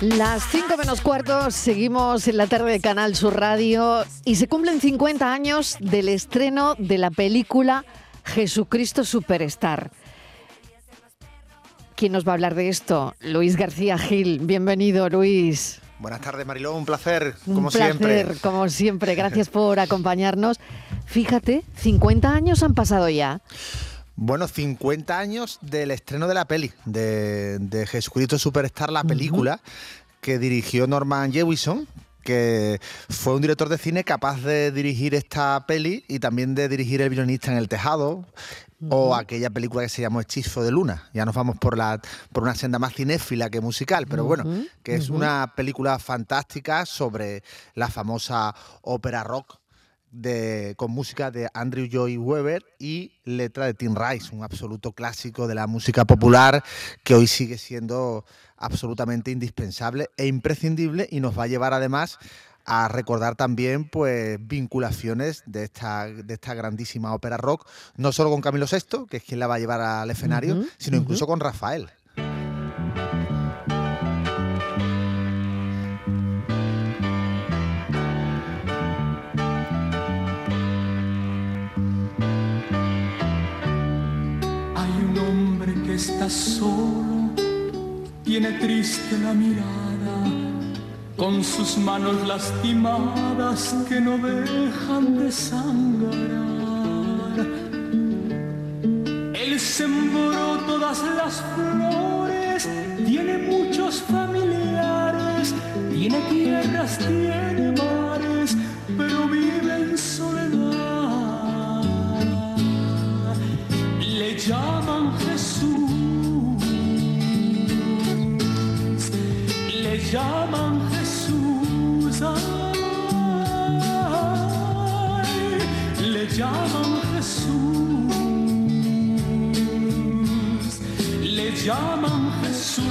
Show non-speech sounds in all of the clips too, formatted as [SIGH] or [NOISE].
Las 5 menos cuartos, seguimos en la tarde de Canal Sur Radio y se cumplen 50 años del estreno de la película Jesucristo Superstar. ¿Quién nos va a hablar de esto? Luis García Gil. Bienvenido, Luis. Buenas tardes, Mariló. Un placer, Un como placer, siempre. como siempre. [LAUGHS] Gracias por acompañarnos. Fíjate, 50 años han pasado ya. Bueno, 50 años del estreno de la peli, de, de Jesucristo Superstar, la película que dirigió Norman Jewison, que fue un director de cine capaz de dirigir esta peli y también de dirigir El violinista en el tejado. O aquella película que se llamó Hechizo de Luna. Ya nos vamos por, la, por una senda más cinéfila que musical, pero bueno, que es una película fantástica sobre la famosa ópera rock de, con música de Andrew Joy Weber y letra de Tim Rice, un absoluto clásico de la música popular que hoy sigue siendo absolutamente indispensable e imprescindible y nos va a llevar además a recordar también pues vinculaciones de esta, de esta grandísima ópera rock, no solo con Camilo VI, que es quien la va a llevar al escenario, sino incluso con Rafael. Que está solo, tiene triste la mirada, con sus manos lastimadas que no dejan de sangrar. Él sembró todas las flores, tiene muchos familiares, tiene tierras, tiene mares, pero vive en soledad. Le llaman Jesús, le llaman Jesús, ay, le llaman Jesús, le llaman Jesús.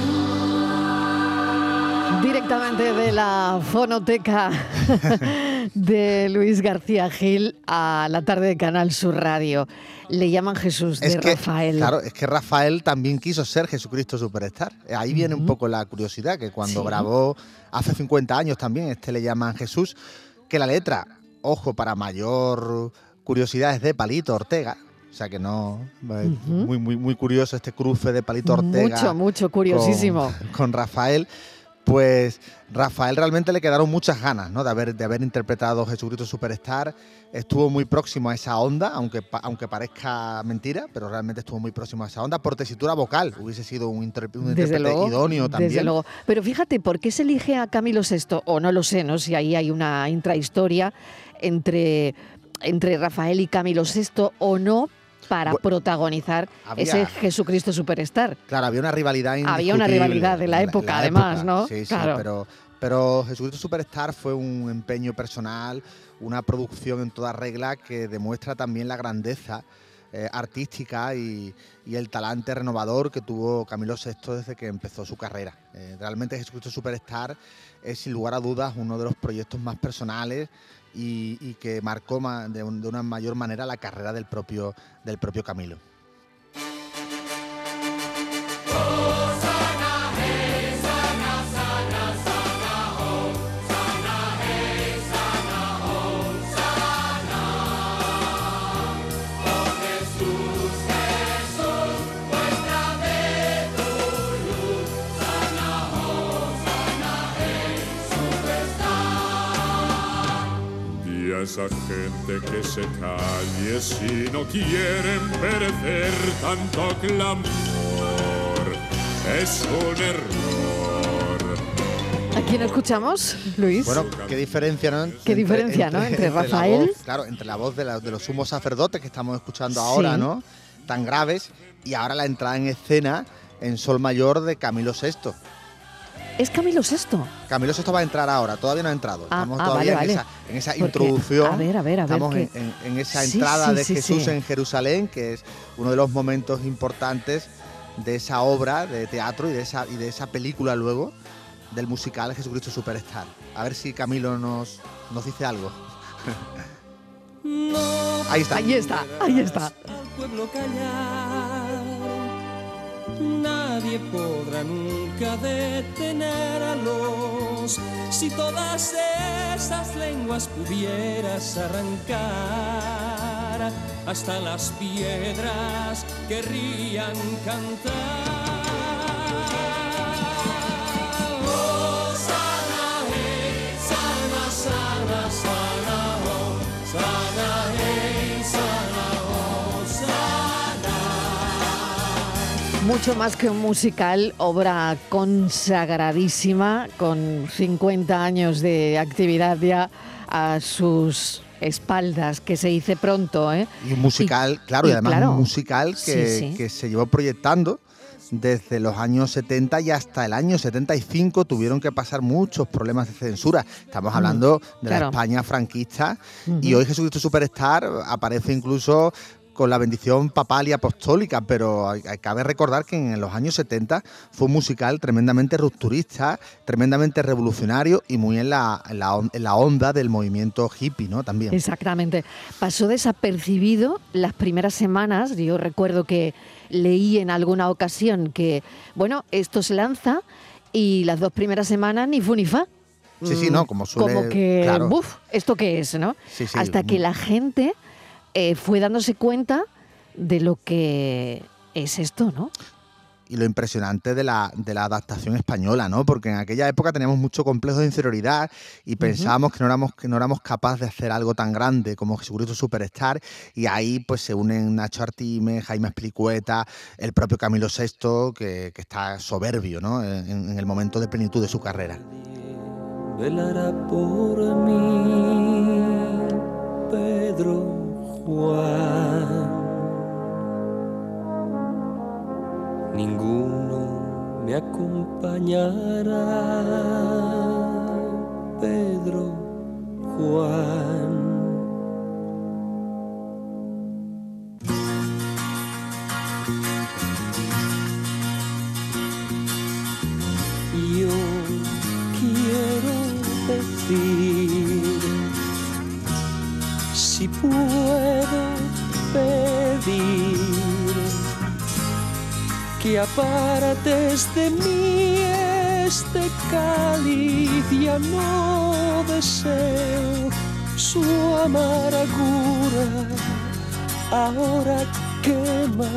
Directamente de la fonoteca [LAUGHS] de Luis García Gil a la tarde de Canal Sur Radio. Le llaman Jesús de Es que, Rafael. Claro, es que Rafael también quiso ser Jesucristo Superstar. Ahí viene un poco la curiosidad, que cuando Sí. grabó hace 50 años también, este le llaman Jesús, que la letra, ojo, para mayor curiosidad, es de Palito Ortega. O sea que no, eh, muy, muy, muy curioso este cruce de Palito Ortega. Mucho, mucho, curiosísimo. Con, con Rafael. Pues Rafael realmente le quedaron muchas ganas ¿no? de, haber, de haber interpretado Jesucristo Superstar. Estuvo muy próximo a esa onda, aunque, aunque parezca mentira, pero realmente estuvo muy próximo a esa onda. Por tesitura vocal, hubiese sido un, inter- un Desde intérprete luego, idóneo también. desde luego. Pero fíjate, ¿por qué se elige a Camilo VI? O no lo sé, ¿no? Si ahí hay una intrahistoria entre, entre Rafael y Camilo VI o no para Bu- protagonizar Había- ese Jesucristo Superstar. Claro, había una rivalidad Había una rivalidad de la época, además, ¿no? Sí, sí, Claro. pero, pero Jesucristo Superstar fue un empeño personal, una producción en toda regla que demuestra también la grandeza eh, artística y, y el talante renovador que tuvo Camilo VI desde que empezó su carrera. Eh, realmente Jesucristo Superstar es sin lugar a dudas uno de los proyectos más personales y, que marcó ma- de, de una mayor manera la carrera del propio, del propio Camilo. Esa gente que se calle si no quieren perecer tanto clamor. Es un error. ¿A quién escuchamos, Luis? Bueno, qué diferencia, ¿no? Qué diferencia, ¿no? Entre la Rafael. voz, claro, entre la voz de, la- de los sumos sacerdotes que estamos escuchando Sí. ahora, ¿no? Tan graves, y ahora la entrada en escena en Sol Mayor de Camilo VI. Es Camilo VI. Camilo VI va a entrar ahora, todavía no ha entrado. Ah, Estamos ah, todavía vale, en, vale. esa, en esa Porque, introducción. a ver, a ver, a ver, Estamos en, que- en- en esa Sí, entrada sí, de sí, Jesús sí. en Jerusalén, que es uno de los momentos importantes de esa obra de teatro y de esa, y de esa película luego, del musical Jesucristo Superstar. A ver si Camilo nos, nos dice algo. Ahí está. Ahí está, ahí está. al pueblo callar. Nadie podrá nunca detenerlos. Si todas esas lenguas pudieras arrancar, hasta las piedras querrían cantar. Mucho más que un musical, obra consagradísima, con 50 años de actividad ya a sus espaldas, que se dice pronto, ¿eh? Y un musical, claro, y, y además claro, un musical que, sí, sí. que se llevó proyectando desde los años 70 y hasta el año 75 tuvieron que pasar muchos problemas de censura. Estamos hablando de la. España franquista y hoy Jesucristo Superstar aparece incluso con la bendición papal y apostólica, pero hay- hay- cabe recordar que en los años 70 fue un musical tremendamente rupturista, tremendamente revolucionario y muy en la, en la on- en la onda del movimiento hippie, ¿no? También. Exactamente. Pasó desapercibido las primeras semanas. Yo recuerdo que leí en alguna ocasión que, bueno, esto se lanza y las dos primeras semanas ni fu ni fa. Sí, sí, Mm, no, como suele- Como que, claro. buf, ¿esto qué es, no? Sí, sí, Hasta que la gente eh, fue dándose cuenta de lo que es esto, ¿no? y lo impresionante de la, de la adaptación española, ¿no? Porque en aquella época teníamos mucho complejo de inferioridad y pensábamos que no éramos que no éramos capaces de hacer algo tan grande como Jesucristo Superstar y ahí pues se unen Nacho Artime, Jaime Esplicueta, el propio Camilo VI que, que está soberbio, ¿no? En, en el momento de plenitud de su carrera. velará por mí Pedro Juan. Ninguno me acompañará, Pedro Juan. Yo quiero decir si puedo que apartes de mí este cáliz ya no deseo su amargura. Ahora quema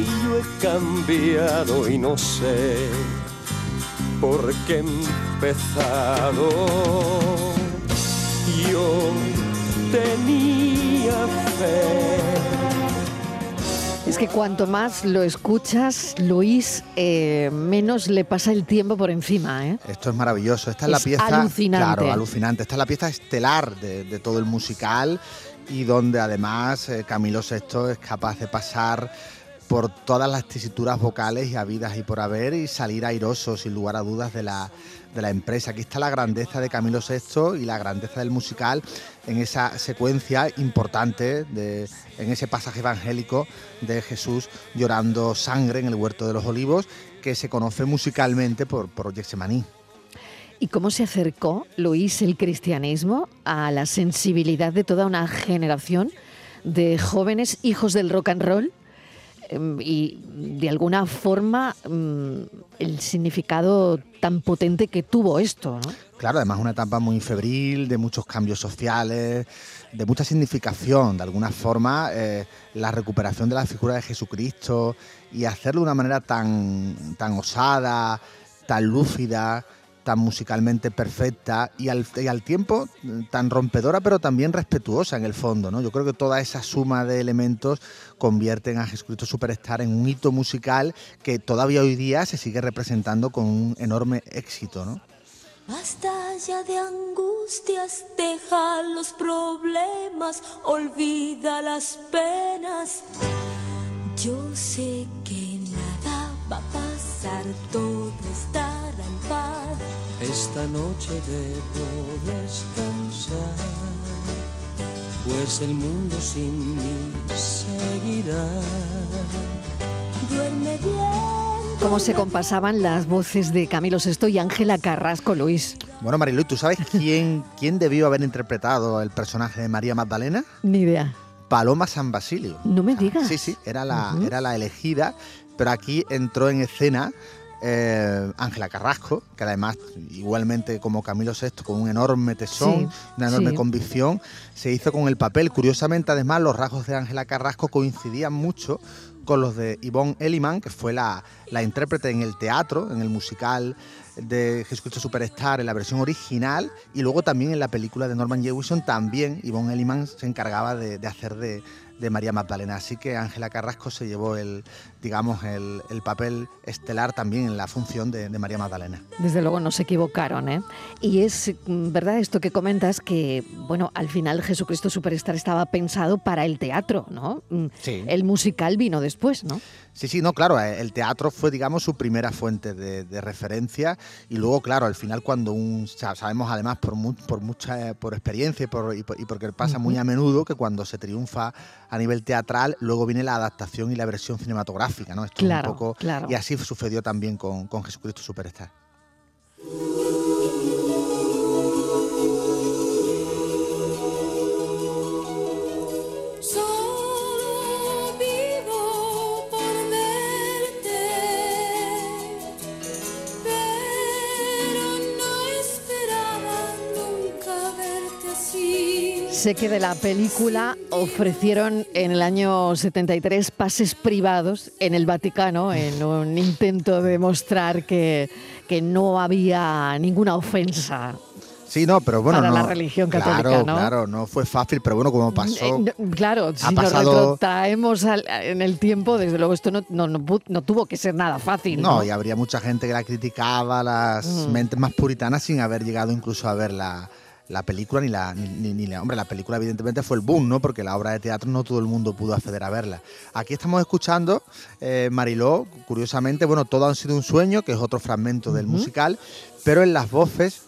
y yo he cambiado y no sé por qué he empezado. Yo tenía fe Es que cuanto más lo escuchas, Luis, eh, menos le pasa el tiempo por encima, ¿eh? Esto es maravilloso. Esta es, la pieza. alucinante. Claro, alucinante. Esta es la pieza estelar de, de todo el musical y donde además eh, Camilo VI es capaz de pasar por todas las tesituras vocales y habidas y por haber y salir airoso, sin lugar a dudas, de la, de la empresa. Aquí está la grandeza de Camilo VI y la grandeza del musical en esa secuencia importante, de, en ese pasaje evangélico de Jesús llorando sangre en el huerto de los olivos, que se conoce musicalmente por, por Getsemaní. ¿Y cómo se acercó, Luis, el cristianismo a la sensibilidad de toda una generación de jóvenes hijos del rock and roll? Em, Y de alguna forma mm, el significado tan potente que tuvo esto, ¿no? Claro, además una etapa muy febril, de muchos cambios sociales, de mucha significación, de alguna forma, eh, la recuperación de la figura de Jesucristo y hacerlo de una manera tan, tan osada, tan lúcida, tan musicalmente perfecta y al, y al tiempo eh, tan rompedora pero también respetuosa en el fondo. ¿no? Yo creo que toda esa suma de elementos convierten a Jesucristo Superstar en un hito musical que todavía hoy día se sigue representando con un enorme éxito. ¿no? Basta ya de angustias, deja los problemas, olvida las penas. Yo sé que nada va a pasar, todo estará en paz. Esta noche debo descansar, pues el mundo sin mí seguirá. Duerme bien. Cómo se compasaban las voces de Camilo VI y Ángela Carrasco, Luis. Bueno, Marilu, ¿tú sabes quién, quién debió haber interpretado el personaje de María Magdalena? Ni idea. Paloma San Basilio. No me digas. Sí, sí, era la, era la elegida, pero aquí entró en escena eh, Ángela Carrasco, que además, igualmente como Camilo VI, con un enorme tesón, Sí, una enorme sí. convicción, se hizo con el papel. Curiosamente, además, los rasgos de Ángela Carrasco coincidían mucho con los de Yvonne Elliman, que fue la, la intérprete en el teatro, en el musical de Jesucristo Superstar, en la versión original, y luego también en la película de Norman Jewison, también Yvonne Elliman se encargaba de, de hacer de, de María Magdalena. Así que Ángela Carrasco se llevó el, digamos, el, el papel estelar también en la función de, de María Magdalena. Desde luego no se equivocaron, ¿eh? Y es verdad esto que comentas que, bueno, al final Jesucristo Superstar estaba pensado para el teatro, ¿no? Sí. El musical vino después, ¿no? Sí, sí, no, claro, eh, el teatro fue, digamos, su primera fuente de, de referencia y luego, claro, al final cuando un, sa- sabemos además por, mu- por mucha, eh, por experiencia y, por, y por- y porque pasa muy a menudo que cuando se triunfa a nivel teatral, luego viene la adaptación y la versión cinematográfica, ¿no? Esto es Claro, un poco, claro. y así sucedió también con, con Jesucristo Superstar. Que de la película ofrecieron en el año 73 pases privados en el Vaticano en un intento de mostrar que, que no había ninguna ofensa. Sí, no, pero bueno, Para no, la religión católica, claro, ¿no? Claro, no fue fácil, pero bueno, como pasó... Eh, no, claro, si nos pasado- retrotraemos al- en el tiempo, desde luego esto no, no, no pu- no tuvo que ser nada fácil. No, No, y habría mucha gente que la criticaba, las Mm. mentes más puritanas, sin haber llegado incluso a ver la, la película ni la, ni, la. Hombre, la película evidentemente fue el boom, ¿no? Porque la obra de teatro no todo el mundo pudo acceder a verla. Aquí estamos escuchando, eh, Mariló, curiosamente, bueno, todo han sido un sueño, que es otro fragmento del musical, pero en las voces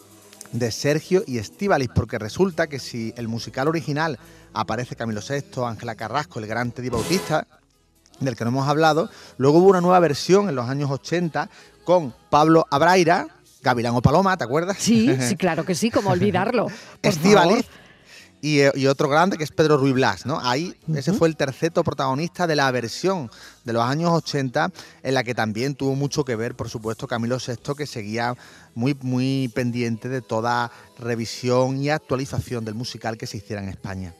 de Sergio y Estíbalis, porque resulta que si el musical original aparece Camilo VI, Ángela Carrasco, el gran Teddy Bautista, del que no hemos hablado. Luego hubo una nueva versión en los años 80 con Pablo Abraira, Gavilán o Paloma, ¿te acuerdas? Sí, [LAUGHS] sí, claro que sí, como olvidarlo. y, eh, y otro grande que es Pedro Ruy Blas, ¿no? Ahí ese fue el terceto protagonista de la versión de los años 80 en la que también tuvo mucho que ver, por supuesto, Camilo VI que seguía muy muy pendiente de toda revisión y actualización del musical que se hiciera en España.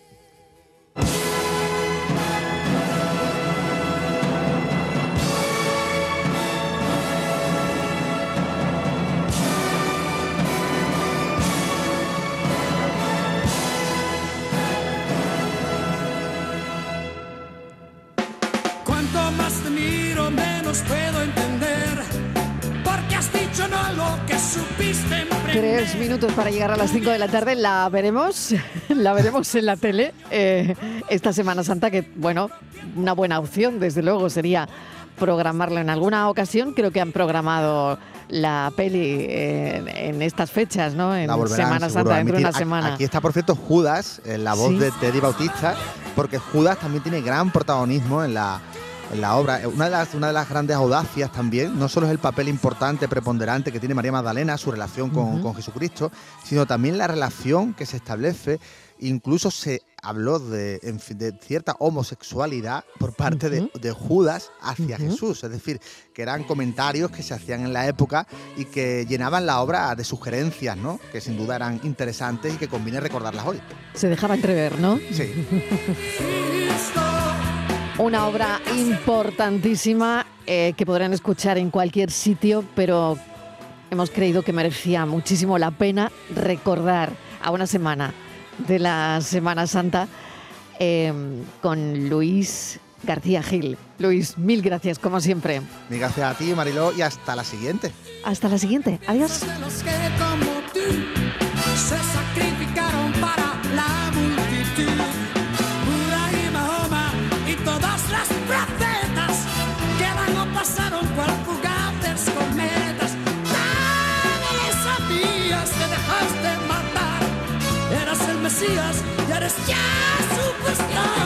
Tres minutos para llegar a las 5 de la tarde. La veremos, [LAUGHS] la veremos en la tele eh, esta Semana Santa, que, bueno, una buena opción, desde luego, sería programarlo en alguna ocasión. Creo que han programado la peli en, en estas fechas, ¿no? En La volverán, Semana Santa, dentro de una semana. Aquí está, por cierto, Judas, en la voz Sí. de Teddy Bautista, porque Judas también tiene gran protagonismo en la, en la obra. Una de, las, una de las grandes audacias también, no solo es el papel importante, preponderante que tiene María Magdalena, su relación con, con Jesucristo, sino también la relación que se establece. Incluso se habló de, cierta homosexualidad por parte de- de, Judas hacia Jesús. Es decir, que eran comentarios que se hacían en la época y que llenaban la obra de sugerencias, ¿no? Que sin duda eran interesantes y que conviene recordarlas hoy. Se dejaba entrever, ¿no? Sí. [LAUGHS] Una obra importantísima eh, que podrán escuchar en cualquier sitio, pero hemos creído que merecía muchísimo la pena recordar a una semana de la Semana Santa eh, con Luis García Gil. Luis, mil gracias como siempre. Mil gracias a ti, Mariló, y hasta la siguiente. Hasta la siguiente. Adiós. Dejaste matar. Eras el Mesías y eres ya superstar.